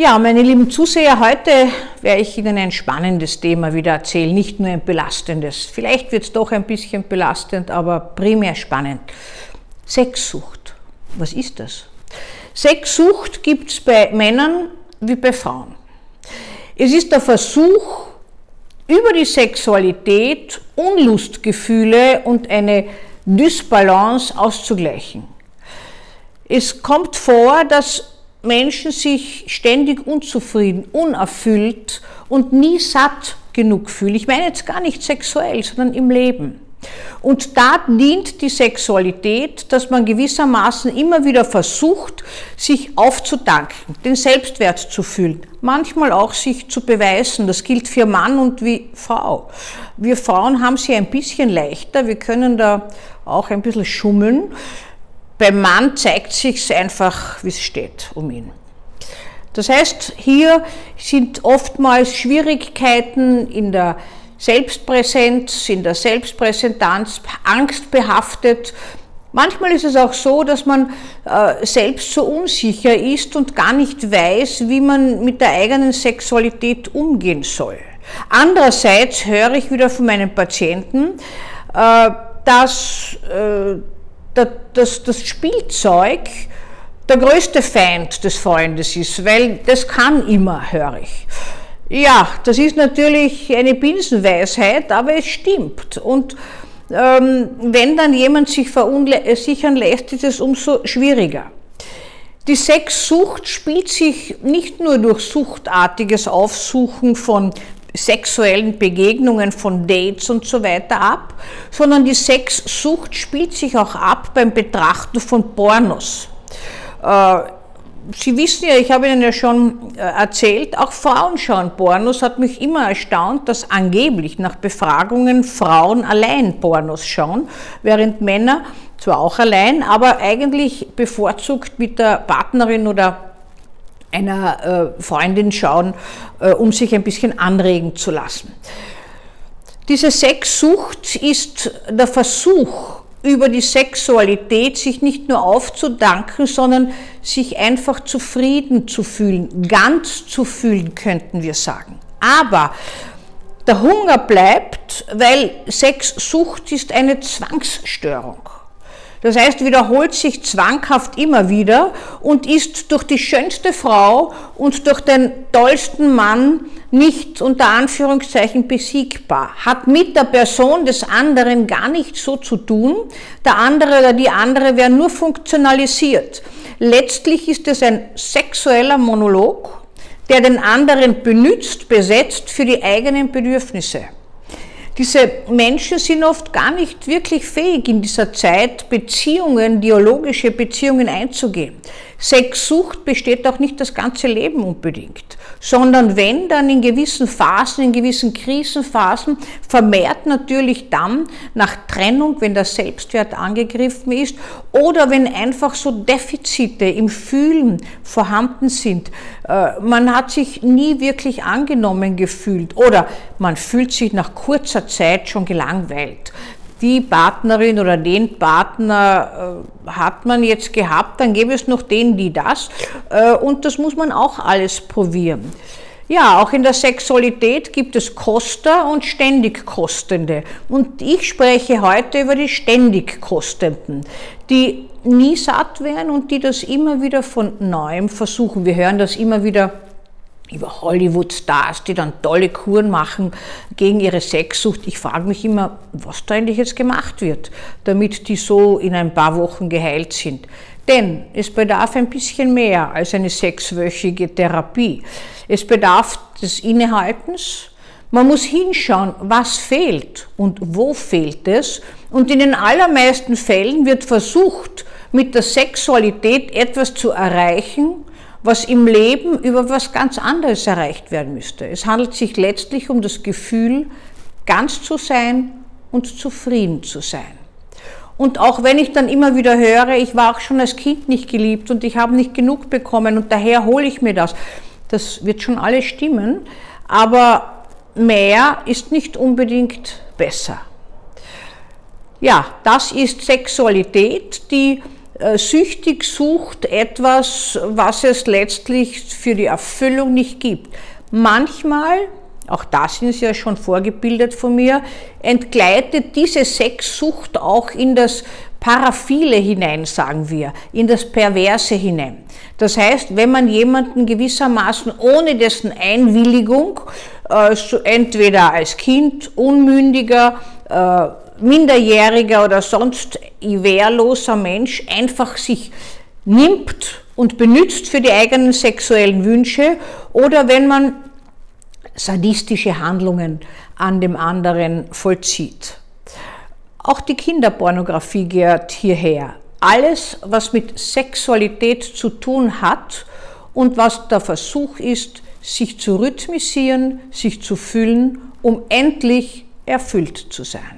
Ja, meine lieben Zuseher, heute werde ich Ihnen ein spannendes Thema wieder erzählen, nicht nur ein belastendes. Vielleicht wird es doch ein bisschen belastend, aber primär spannend. Sexsucht. Was ist das? Sexsucht gibt es bei Männern wie bei Frauen. Es ist der Versuch, über die Sexualität Unlustgefühle und eine Dysbalance auszugleichen. Es kommt vor, dass Menschen sich ständig unzufrieden, unerfüllt und nie satt genug fühlen. Ich meine jetzt gar nicht sexuell, sondern im Leben. Und da dient die Sexualität, dass man gewissermaßen immer wieder versucht, sich aufzudanken, den Selbstwert zu fühlen, manchmal auch sich zu beweisen. Das gilt für Mann und wie Frau. Wir Frauen haben sie ein bisschen leichter, wir können da auch ein bisschen schummeln. Beim Mann zeigt sich einfach, wie es steht um ihn. Das heißt, hier sind oftmals Schwierigkeiten in der Selbstpräsenz, in der Selbstpräsentanz, angstbehaftet. Manchmal ist es auch so, dass man äh, selbst so unsicher ist und gar nicht weiß, wie man mit der eigenen Sexualität umgehen soll. Andererseits höre ich wieder von meinen Patienten, äh, dass äh, das, das Spielzeug der größte Feind des Freundes ist, weil das kann immer, höre ich. Ja, das ist natürlich eine Binsenweisheit, aber es stimmt. Und ähm, wenn dann jemand sich verunsichern lässt, ist es umso schwieriger. Die Sexsucht spielt sich nicht nur durch suchtartiges Aufsuchen von sexuellen Begegnungen, von Dates und so weiter ab, sondern die Sexsucht spielt sich auch ab beim Betrachten von Pornos. Äh, Sie wissen ja, ich habe Ihnen ja schon äh, erzählt, auch Frauen schauen Pornos. Hat mich immer erstaunt, dass angeblich nach Befragungen Frauen allein Pornos schauen, während Männer zwar auch allein, aber eigentlich bevorzugt mit der Partnerin oder einer äh, Freundin schauen, äh, um sich ein bisschen anregen zu lassen. Diese Sexsucht ist der Versuch, über die Sexualität sich nicht nur aufzudanken, sondern sich einfach zufrieden zu fühlen, ganz zu fühlen, könnten wir sagen. Aber der Hunger bleibt, weil Sexsucht ist eine Zwangsstörung. Das heißt, wiederholt sich zwanghaft immer wieder und ist durch die schönste Frau und durch den tollsten Mann nicht unter Anführungszeichen besiegbar, hat mit der Person des anderen gar nichts so zu tun, der andere oder die andere werden nur funktionalisiert. Letztlich ist es ein sexueller Monolog, der den anderen benützt, besetzt für die eigenen Bedürfnisse. Diese Menschen sind oft gar nicht wirklich fähig, in dieser Zeit Beziehungen, dialogische Beziehungen einzugehen. Sexsucht besteht auch nicht das ganze Leben unbedingt, sondern wenn dann in gewissen Phasen, in gewissen Krisenphasen, vermehrt natürlich dann nach Trennung, wenn der Selbstwert angegriffen ist oder wenn einfach so Defizite im Fühlen vorhanden sind. Äh, man hat sich nie wirklich angenommen gefühlt oder man fühlt sich nach kurzer Zeit schon gelangweilt die Partnerin oder den Partner äh, hat man jetzt gehabt, dann gäbe es noch den, die das. Äh, und das muss man auch alles probieren. Ja, auch in der Sexualität gibt es Koster und ständig Kostende. Und ich spreche heute über die ständig Kostenden, die nie satt werden und die das immer wieder von neuem versuchen. Wir hören das immer wieder über Hollywood-Stars, die dann tolle Kuren machen gegen ihre Sexsucht. Ich frage mich immer, was da eigentlich jetzt gemacht wird, damit die so in ein paar Wochen geheilt sind. Denn es bedarf ein bisschen mehr als eine sechswöchige Therapie. Es bedarf des Innehaltens. Man muss hinschauen, was fehlt und wo fehlt es. Und in den allermeisten Fällen wird versucht, mit der Sexualität etwas zu erreichen, was im Leben über was ganz anderes erreicht werden müsste. Es handelt sich letztlich um das Gefühl, ganz zu sein und zufrieden zu sein. Und auch wenn ich dann immer wieder höre, ich war auch schon als Kind nicht geliebt und ich habe nicht genug bekommen und daher hole ich mir das, das wird schon alles stimmen, aber mehr ist nicht unbedingt besser. Ja, das ist Sexualität, die äh, süchtig sucht etwas, was es letztlich für die Erfüllung nicht gibt. Manchmal, auch da sind sie ja schon vorgebildet von mir, entgleitet diese Sexsucht auch in das Paraphile hinein, sagen wir, in das Perverse hinein. Das heißt, wenn man jemanden gewissermaßen ohne dessen Einwilligung, äh, entweder als Kind, Unmündiger, äh, Minderjähriger oder sonst wehrloser Mensch einfach sich nimmt und benützt für die eigenen sexuellen Wünsche oder wenn man sadistische Handlungen an dem anderen vollzieht. Auch die Kinderpornografie gehört hierher. Alles, was mit Sexualität zu tun hat und was der Versuch ist, sich zu rhythmisieren, sich zu fühlen, um endlich erfüllt zu sein.